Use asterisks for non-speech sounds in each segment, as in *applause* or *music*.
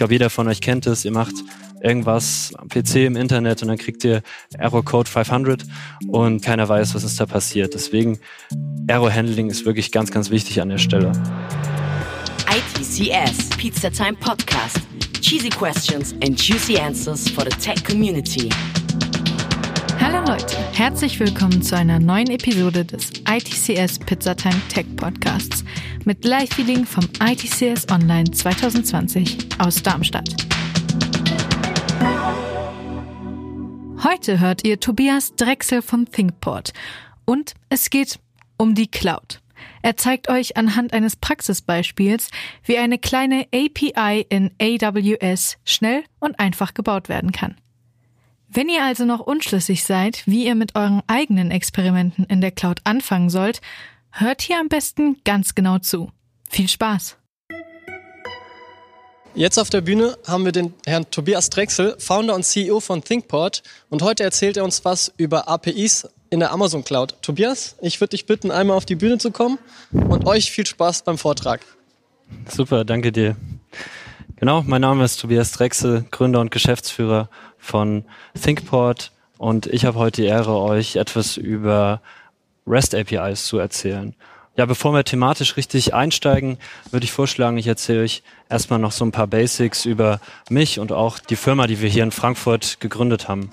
glaube, jeder von euch kennt es. Ihr macht irgendwas am PC im Internet und dann kriegt ihr Error Code 500 und keiner weiß, was ist da passiert. Deswegen Error Handling ist wirklich ganz, ganz wichtig an der Stelle. ITCS Pizza Time Podcast. Cheesy questions and juicy answers for the tech community. Hallo Leute, herzlich willkommen zu einer neuen Episode des ITCS Pizzatime Tech Podcasts mit Live-Feeling vom ITCS Online 2020 aus Darmstadt. Heute hört ihr Tobias Drechsel von ThinkPort und es geht um die Cloud. Er zeigt euch anhand eines Praxisbeispiels, wie eine kleine API in AWS schnell und einfach gebaut werden kann. Wenn ihr also noch unschlüssig seid, wie ihr mit euren eigenen Experimenten in der Cloud anfangen sollt, hört hier am besten ganz genau zu. Viel Spaß! Jetzt auf der Bühne haben wir den Herrn Tobias Drechsel, Founder und CEO von ThinkPort. Und heute erzählt er uns was über APIs in der Amazon Cloud. Tobias, ich würde dich bitten, einmal auf die Bühne zu kommen und euch viel Spaß beim Vortrag. Super, danke dir. Genau, mein Name ist Tobias Drechsel, Gründer und Geschäftsführer von ThinkPort und ich habe heute die Ehre, euch etwas über REST APIs zu erzählen. Ja, bevor wir thematisch richtig einsteigen, würde ich vorschlagen, ich erzähle euch erstmal noch so ein paar Basics über mich und auch die Firma, die wir hier in Frankfurt gegründet haben.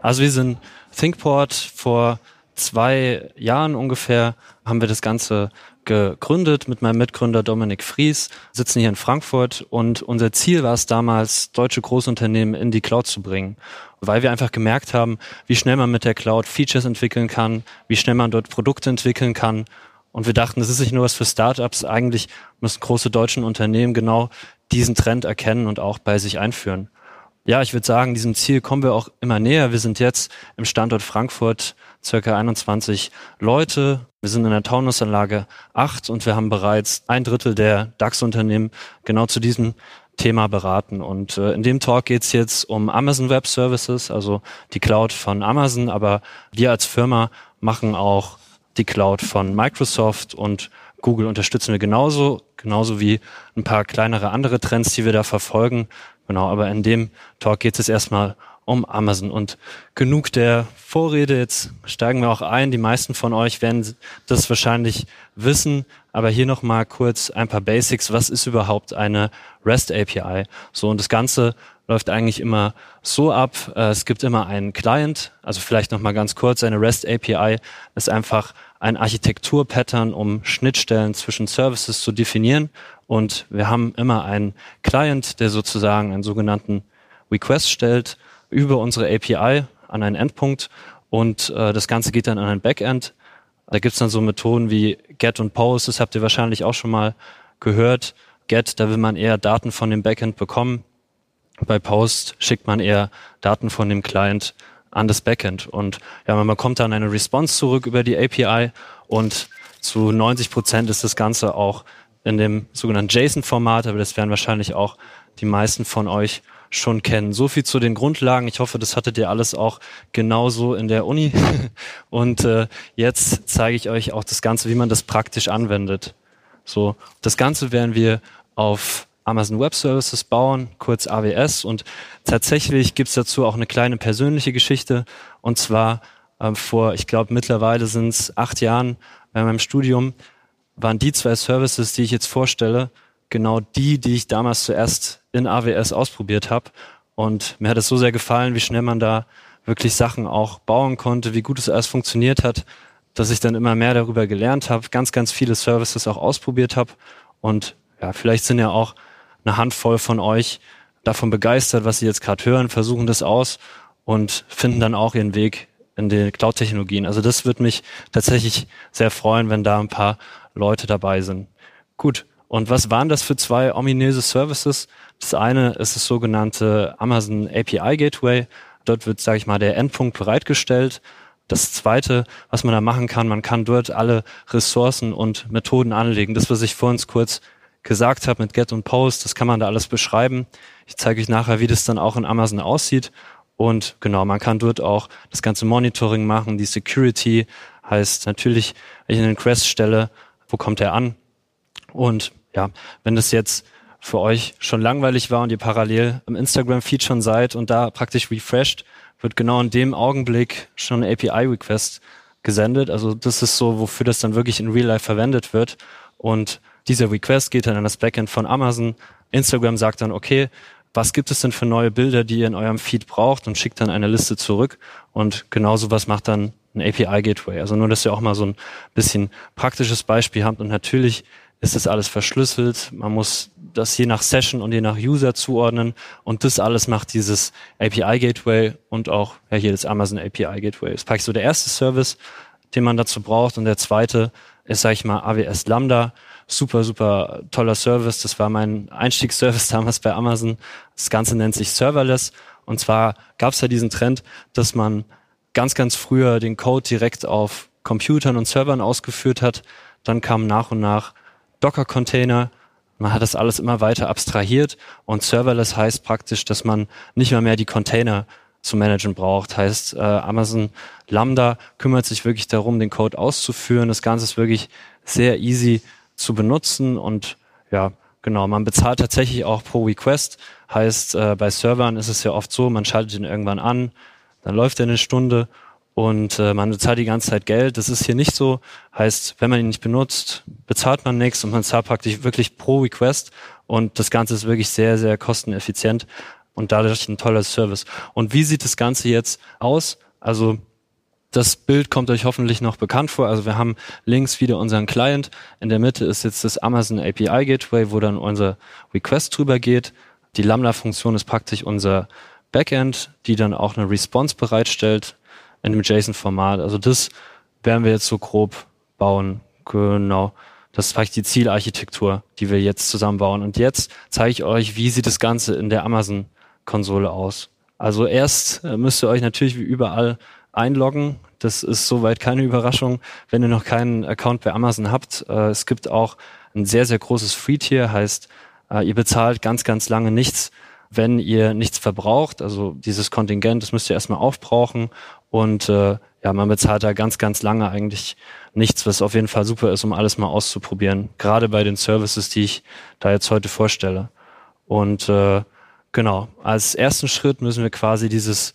Also wir sind ThinkPort vor zwei Jahren ungefähr haben wir das Ganze gegründet mit meinem Mitgründer Dominik Fries, sitzen hier in Frankfurt und unser Ziel war es damals, deutsche Großunternehmen in die Cloud zu bringen, weil wir einfach gemerkt haben, wie schnell man mit der Cloud Features entwickeln kann, wie schnell man dort Produkte entwickeln kann. Und wir dachten, das ist nicht nur was für Startups, eigentlich müssen große deutschen Unternehmen genau diesen Trend erkennen und auch bei sich einführen. Ja, ich würde sagen, diesem Ziel kommen wir auch immer näher. Wir sind jetzt im Standort Frankfurt circa 21 Leute. Wir sind in der Taunusanlage 8 und wir haben bereits ein Drittel der DAX-Unternehmen genau zu diesem Thema beraten. Und äh, in dem Talk geht es jetzt um Amazon Web Services, also die Cloud von Amazon, aber wir als Firma machen auch die Cloud von Microsoft und Google unterstützen wir genauso, genauso wie ein paar kleinere andere Trends, die wir da verfolgen. Genau, aber in dem Talk geht es erstmal um Amazon. Und genug der Vorrede, jetzt steigen wir auch ein. Die meisten von euch werden das wahrscheinlich wissen, aber hier nochmal kurz ein paar Basics. Was ist überhaupt eine REST API? So, und das Ganze läuft eigentlich immer so ab. Äh, es gibt immer einen Client, also vielleicht nochmal ganz kurz, eine REST API ist einfach ein Architekturpattern, um Schnittstellen zwischen Services zu definieren. Und wir haben immer einen Client, der sozusagen einen sogenannten Request stellt über unsere API an einen Endpunkt und äh, das Ganze geht dann an ein Backend. Da gibt's dann so Methoden wie Get und Post, das habt ihr wahrscheinlich auch schon mal gehört. Get, da will man eher Daten von dem Backend bekommen. Bei Post schickt man eher Daten von dem Client an das Backend. Und ja, man bekommt dann eine Response zurück über die API und zu 90 Prozent ist das Ganze auch in dem sogenannten JSON-Format, aber das werden wahrscheinlich auch die meisten von euch schon kennen. So viel zu den Grundlagen. Ich hoffe, das hattet ihr alles auch genauso in der Uni. *laughs* Und äh, jetzt zeige ich euch auch das Ganze, wie man das praktisch anwendet. So, das Ganze werden wir auf Amazon Web Services bauen, kurz AWS. Und tatsächlich gibt's dazu auch eine kleine persönliche Geschichte. Und zwar äh, vor, ich glaube, mittlerweile sind es acht Jahren bei meinem Studium, waren die zwei Services, die ich jetzt vorstelle, genau die, die ich damals zuerst in AWS ausprobiert habe. Und mir hat es so sehr gefallen, wie schnell man da wirklich Sachen auch bauen konnte, wie gut es erst funktioniert hat, dass ich dann immer mehr darüber gelernt habe, ganz, ganz viele Services auch ausprobiert habe. Und ja, vielleicht sind ja auch eine Handvoll von euch davon begeistert, was sie jetzt gerade hören, versuchen das aus und finden dann auch ihren Weg in die Cloud-Technologien. Also das wird mich tatsächlich sehr freuen, wenn da ein paar Leute dabei sind. Gut, und was waren das für zwei ominöse Services? Das eine ist das sogenannte Amazon API Gateway. Dort wird, sage ich mal, der Endpunkt bereitgestellt. Das zweite, was man da machen kann, man kann dort alle Ressourcen und Methoden anlegen. Das, was ich vor uns kurz gesagt habe mit Get und Post, das kann man da alles beschreiben. Ich zeige euch nachher, wie das dann auch in Amazon aussieht. Und genau, man kann dort auch das ganze Monitoring machen. Die Security heißt natürlich, wenn ich einen Request stelle, wo kommt er an? Und ja, wenn das jetzt für euch schon langweilig war und ihr parallel im Instagram-Feed schon seid und da praktisch refreshed, wird genau in dem Augenblick schon eine API-Request gesendet. Also das ist so, wofür das dann wirklich in Real Life verwendet wird. Und dieser Request geht dann an das Backend von Amazon. Instagram sagt dann, okay, was gibt es denn für neue Bilder, die ihr in eurem Feed braucht und schickt dann eine Liste zurück. Und genau sowas macht dann ein API-Gateway. Also nur, dass ihr auch mal so ein bisschen praktisches Beispiel habt. Und natürlich ist das alles verschlüsselt. Man muss das je nach Session und je nach User zuordnen. Und das alles macht dieses API-Gateway und auch ja, hier das Amazon API-Gateway. Das ist praktisch so der erste Service, den man dazu braucht. Und der zweite ist, sage ich mal, AWS Lambda. Super, super toller Service. Das war mein Einstiegsservice *laughs* damals bei Amazon. Das Ganze nennt sich Serverless. Und zwar gab es ja diesen Trend, dass man ganz, ganz früher den Code direkt auf Computern und Servern ausgeführt hat. Dann kamen nach und nach Docker-Container. Man hat das alles immer weiter abstrahiert und Serverless heißt praktisch, dass man nicht mehr mehr die Container zu managen braucht. Heißt, äh, Amazon Lambda kümmert sich wirklich darum, den Code auszuführen. Das Ganze ist wirklich sehr easy zu benutzen und ja, genau, man bezahlt tatsächlich auch pro Request. Heißt, äh, bei Servern ist es ja oft so, man schaltet ihn irgendwann an, dann läuft er eine Stunde und äh, man bezahlt die ganze Zeit Geld. Das ist hier nicht so. Heißt, wenn man ihn nicht benutzt, bezahlt man nichts und man zahlt praktisch wirklich pro Request und das Ganze ist wirklich sehr, sehr kosteneffizient und dadurch ein toller Service. Und wie sieht das Ganze jetzt aus? Also das Bild kommt euch hoffentlich noch bekannt vor. Also wir haben links wieder unseren Client. In der Mitte ist jetzt das Amazon API Gateway, wo dann unser Request drüber geht. Die Lambda-Funktion ist praktisch unser Backend, die dann auch eine Response bereitstellt in dem JSON-Format. Also das werden wir jetzt so grob bauen. Genau. Das ist vielleicht die Zielarchitektur, die wir jetzt zusammenbauen. Und jetzt zeige ich euch, wie sieht das Ganze in der Amazon-Konsole aus. Also erst äh, müsst ihr euch natürlich wie überall einloggen. Das ist soweit keine Überraschung, wenn ihr noch keinen Account bei Amazon habt. Äh, es gibt auch ein sehr, sehr großes Free-Tier, heißt, äh, ihr bezahlt ganz, ganz lange nichts, wenn ihr nichts verbraucht. Also dieses Kontingent, das müsst ihr erstmal aufbrauchen und äh, ja, man bezahlt da ganz, ganz lange eigentlich nichts, was auf jeden Fall super ist, um alles mal auszuprobieren. Gerade bei den Services, die ich da jetzt heute vorstelle. Und äh, genau, als ersten Schritt müssen wir quasi dieses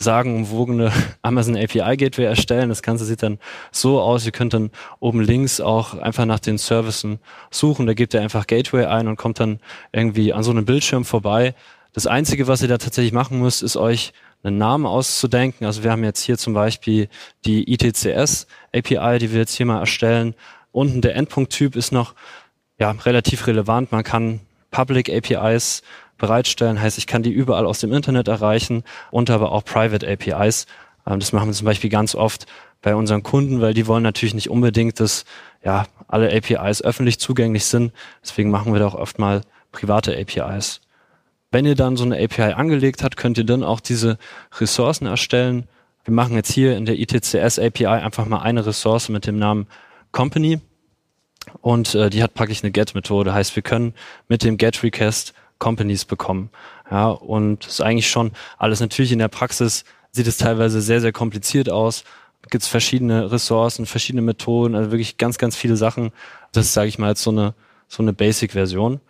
sagenumwogene *laughs* Amazon API Gateway erstellen. Das Ganze sieht dann so aus. Ihr könnt dann oben links auch einfach nach den Services suchen. Da gebt ihr einfach Gateway ein und kommt dann irgendwie an so einem Bildschirm vorbei. Das Einzige, was ihr da tatsächlich machen müsst, ist euch einen Namen auszudenken. Also wir haben jetzt hier zum Beispiel die ITCS API, die wir jetzt hier mal erstellen. Unten der Endpunkttyp ist noch ja, relativ relevant. Man kann Public APIs bereitstellen, heißt, ich kann die überall aus dem Internet erreichen und aber auch Private APIs. Ähm, das machen wir zum Beispiel ganz oft bei unseren Kunden, weil die wollen natürlich nicht unbedingt, dass ja alle APIs öffentlich zugänglich sind. Deswegen machen wir da auch oft mal private APIs. Wenn ihr dann so eine API angelegt habt, könnt ihr dann auch diese Ressourcen erstellen. Wir machen jetzt hier in der ITCS API einfach mal eine Ressource mit dem Namen Company und äh, die hat praktisch eine Get-Methode. Heißt, wir können mit dem Get-Request Companies bekommen. Ja, und ist eigentlich schon alles natürlich in der Praxis sieht es teilweise sehr, sehr kompliziert aus. Gibt es verschiedene Ressourcen, verschiedene Methoden, also wirklich ganz, ganz viele Sachen. Das ist, sage ich mal, jetzt so eine, so eine Basic-Version.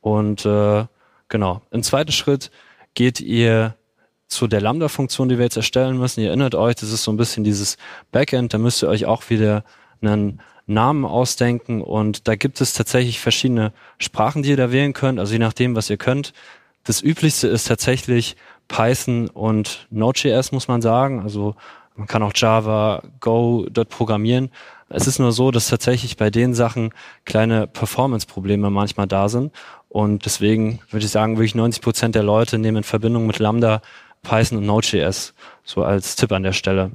Und äh, Genau. Im zweiten Schritt geht ihr zu der Lambda-Funktion, die wir jetzt erstellen müssen. Ihr erinnert euch, das ist so ein bisschen dieses Backend. Da müsst ihr euch auch wieder einen Namen ausdenken und da gibt es tatsächlich verschiedene Sprachen, die ihr da wählen könnt, also je nachdem, was ihr könnt. Das üblichste ist tatsächlich Python und Node.js, muss man sagen. Also man kann auch Java, Go dort programmieren. Es ist nur so, dass tatsächlich bei den Sachen kleine Performance-Probleme manchmal da sind. Und deswegen würde ich sagen, wirklich 90 Prozent der Leute nehmen in Verbindung mit Lambda Python und Node.js. So als Tipp an der Stelle.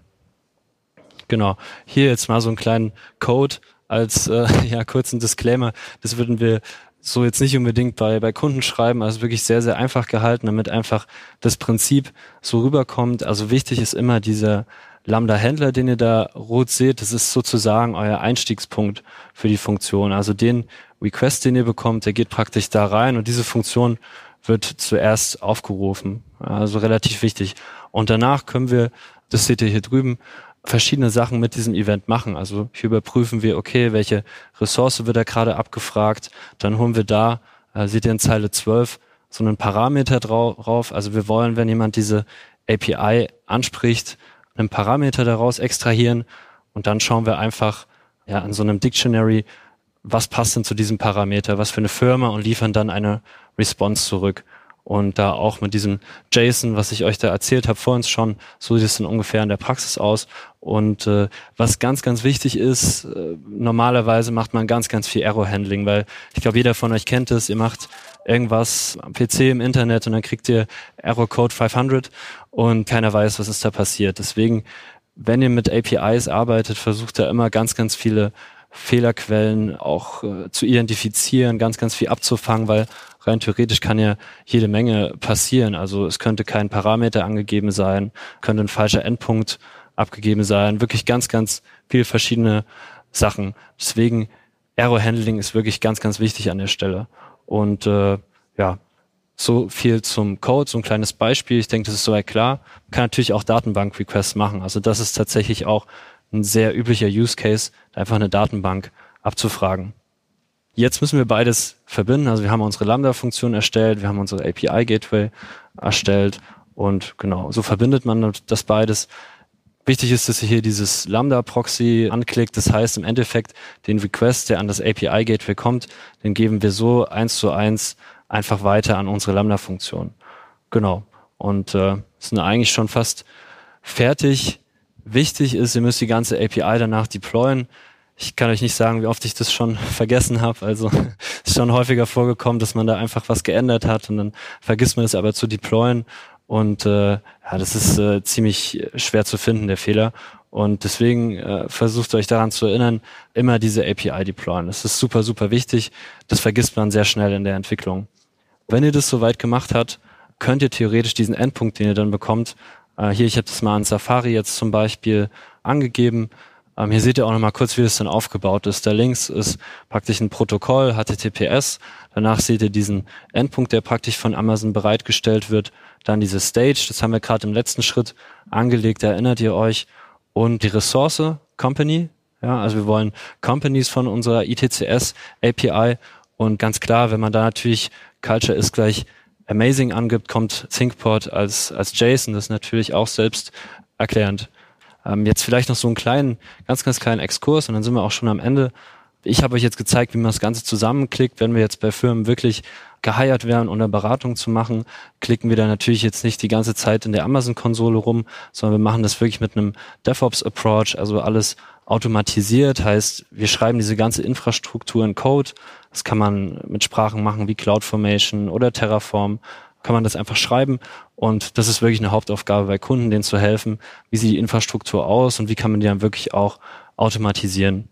Genau. Hier jetzt mal so einen kleinen Code als äh, *laughs* ja kurzen Disclaimer. Das würden wir so jetzt nicht unbedingt bei, bei Kunden schreiben, also wirklich sehr, sehr einfach gehalten, damit einfach das Prinzip so rüberkommt. Also wichtig ist immer dieser Lambda-Händler, den ihr da rot seht, das ist sozusagen euer Einstiegspunkt für die Funktion. Also den Request, den ihr bekommt, der geht praktisch da rein und diese Funktion wird zuerst aufgerufen. Also relativ wichtig. Und danach können wir, das seht ihr hier drüben, verschiedene Sachen mit diesem Event machen. Also hier überprüfen wir, okay, welche Ressource wird da gerade abgefragt. Dann holen wir da äh, seht ihr in Zeile 12 so einen Parameter drauf. Also wir wollen, wenn jemand diese API anspricht, einen Parameter daraus extrahieren und dann schauen wir einfach ja, an so einem Dictionary, was passt denn zu diesem Parameter, was für eine Firma und liefern dann eine Response zurück. Und da auch mit diesem JSON, was ich euch da erzählt habe vor uns schon, so sieht es dann ungefähr in der Praxis aus. Und äh, was ganz, ganz wichtig ist, äh, normalerweise macht man ganz, ganz viel Error-Handling, weil ich glaube, jeder von euch kennt es, ihr macht irgendwas am PC im Internet und dann kriegt ihr Error Code 500 und keiner weiß, was ist da passiert. Deswegen, wenn ihr mit APIs arbeitet, versucht da immer ganz, ganz viele Fehlerquellen auch äh, zu identifizieren, ganz, ganz viel abzufangen, weil rein theoretisch kann ja jede Menge passieren. Also es könnte kein Parameter angegeben sein, könnte ein falscher Endpunkt abgegeben sein, wirklich ganz, ganz viele verschiedene Sachen. Deswegen Error Handling ist wirklich ganz, ganz wichtig an der Stelle. Und äh, ja, so viel zum Code, so ein kleines Beispiel. Ich denke, das ist soweit klar. Man kann natürlich auch Datenbank-Requests machen. Also das ist tatsächlich auch ein sehr üblicher Use Case, einfach eine Datenbank abzufragen. Jetzt müssen wir beides verbinden. Also wir haben unsere Lambda-Funktion erstellt, wir haben unsere API-Gateway erstellt und genau, so verbindet man das beides. Wichtig ist, dass ihr hier dieses Lambda-Proxy anklickt. Das heißt im Endeffekt, den Request, der an das API-Gateway kommt, den geben wir so eins zu eins einfach weiter an unsere Lambda-Funktion. Genau. Und äh, sind eigentlich schon fast fertig wichtig ist, ihr müsst die ganze API danach deployen. Ich kann euch nicht sagen, wie oft ich das schon *laughs* vergessen habe. Also *laughs* ist schon häufiger vorgekommen, dass man da einfach was geändert hat und dann vergisst man es aber zu deployen. Und äh, ja, das ist äh, ziemlich schwer zu finden, der Fehler. Und deswegen äh, versucht euch daran zu erinnern, immer diese API deployen. Das ist super, super wichtig. Das vergisst man sehr schnell in der Entwicklung. Wenn ihr das soweit gemacht habt, könnt ihr theoretisch diesen Endpunkt, den ihr dann bekommt, äh, hier, ich habe das mal in Safari jetzt zum Beispiel angegeben. Ähm, hier seht ihr auch nochmal kurz, wie das dann aufgebaut ist. Da links ist praktisch ein Protokoll, HTTPS. Danach seht ihr diesen Endpunkt, der praktisch von Amazon bereitgestellt wird. Dann diese Stage, das haben wir gerade im letzten Schritt angelegt, erinnert ihr euch. Und die Ressource Company, ja, also wir wollen Companies von unserer ITCS API. Und ganz klar, wenn man da natürlich Culture ist gleich Amazing angibt, kommt ThinkPort als, als JSON. Das ist natürlich auch selbst erklärend. Ähm, jetzt vielleicht noch so einen kleinen, ganz, ganz kleinen Exkurs und dann sind wir auch schon am Ende. Ich habe euch jetzt gezeigt, wie man das Ganze zusammenklickt. Wenn wir jetzt bei Firmen wirklich geheiert werden, um eine Beratung zu machen, klicken wir da natürlich jetzt nicht die ganze Zeit in der Amazon-Konsole rum, sondern wir machen das wirklich mit einem DevOps-Approach, also alles automatisiert, heißt, wir schreiben diese ganze Infrastruktur in Code. Das kann man mit Sprachen machen wie CloudFormation oder Terraform. Kann man das einfach schreiben und das ist wirklich eine Hauptaufgabe bei Kunden, denen zu helfen, wie sieht die Infrastruktur aus und wie kann man die dann wirklich auch automatisieren.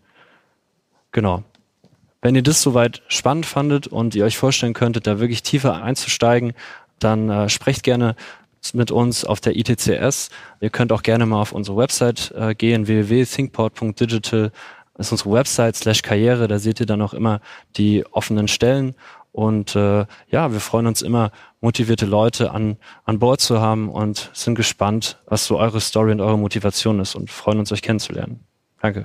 Genau. Wenn ihr das soweit spannend fandet und ihr euch vorstellen könntet, da wirklich tiefer einzusteigen, dann äh, sprecht gerne mit uns auf der ITCS. Ihr könnt auch gerne mal auf unsere Website äh, gehen, www.thinkport.digital ist unsere Website slash Karriere, da seht ihr dann auch immer die offenen Stellen. Und äh, ja, wir freuen uns immer, motivierte Leute an, an Bord zu haben und sind gespannt, was so eure Story und eure Motivation ist und freuen uns, euch kennenzulernen. Danke.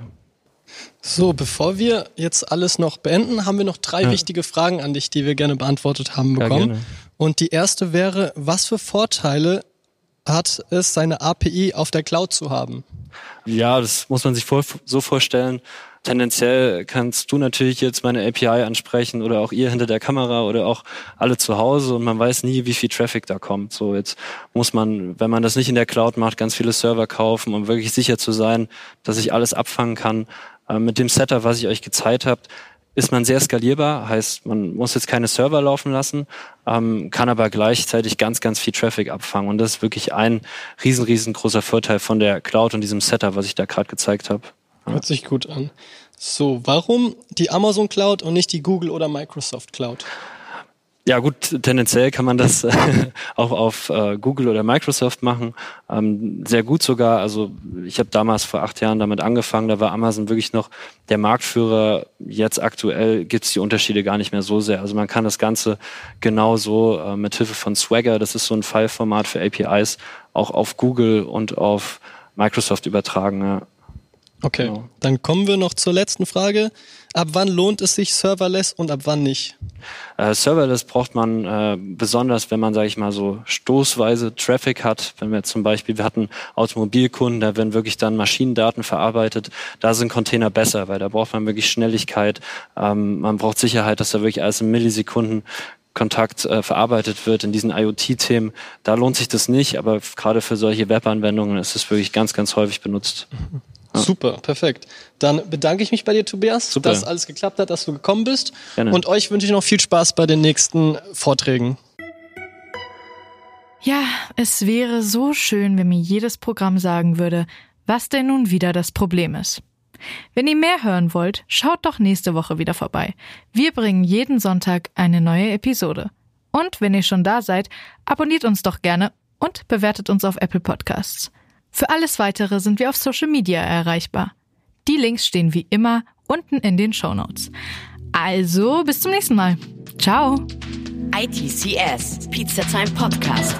So, bevor wir jetzt alles noch beenden, haben wir noch drei ja. wichtige Fragen an dich, die wir gerne beantwortet haben bekommen. Ja, und die erste wäre, was für Vorteile hat es, seine API auf der Cloud zu haben? Ja, das muss man sich vor, so vorstellen. Tendenziell kannst du natürlich jetzt meine API ansprechen oder auch ihr hinter der Kamera oder auch alle zu Hause und man weiß nie, wie viel Traffic da kommt. So jetzt muss man, wenn man das nicht in der Cloud macht, ganz viele Server kaufen, um wirklich sicher zu sein, dass ich alles abfangen kann. Äh, mit dem Setup, was ich euch gezeigt habe, ist man sehr skalierbar, heißt, man muss jetzt keine Server laufen lassen, ähm, kann aber gleichzeitig ganz, ganz viel Traffic abfangen. Und das ist wirklich ein riesen, riesengroßer Vorteil von der Cloud und diesem Setup, was ich da gerade gezeigt habe. Hört sich gut an. So, warum die Amazon Cloud und nicht die Google oder Microsoft Cloud? Ja gut, tendenziell kann man das *laughs* auch auf äh, Google oder Microsoft machen. Ähm, sehr gut sogar. Also ich habe damals vor acht Jahren damit angefangen, da war Amazon wirklich noch der Marktführer. Jetzt aktuell gibt's die Unterschiede gar nicht mehr so sehr. Also man kann das Ganze genauso äh, mit Hilfe von Swagger, das ist so ein File-Format für APIs, auch auf Google und auf Microsoft übertragen. Ja. Okay, genau. dann kommen wir noch zur letzten Frage. Ab wann lohnt es sich Serverless und ab wann nicht? Äh, Serverless braucht man äh, besonders, wenn man, sage ich mal, so stoßweise Traffic hat. Wenn wir zum Beispiel, wir hatten Automobilkunden, da werden wirklich dann Maschinendaten verarbeitet. Da sind Container besser, weil da braucht man wirklich Schnelligkeit. Ähm, man braucht Sicherheit, dass da wirklich alles in Millisekunden Kontakt äh, verarbeitet wird in diesen IoT-Themen, da lohnt sich das nicht, aber gerade für solche Webanwendungen ist es wirklich ganz, ganz häufig benutzt. Mhm. Super, perfekt. Dann bedanke ich mich bei dir, Tobias, Super. dass alles geklappt hat, dass du gekommen bist. Gerne. Und euch wünsche ich noch viel Spaß bei den nächsten Vorträgen. Ja, es wäre so schön, wenn mir jedes Programm sagen würde, was denn nun wieder das Problem ist. Wenn ihr mehr hören wollt, schaut doch nächste Woche wieder vorbei. Wir bringen jeden Sonntag eine neue Episode. Und wenn ihr schon da seid, abonniert uns doch gerne und bewertet uns auf Apple Podcasts. Für alles weitere sind wir auf Social Media erreichbar. Die Links stehen wie immer unten in den Show Notes. Also bis zum nächsten Mal. Ciao. ITCS, Pizza Time Podcast.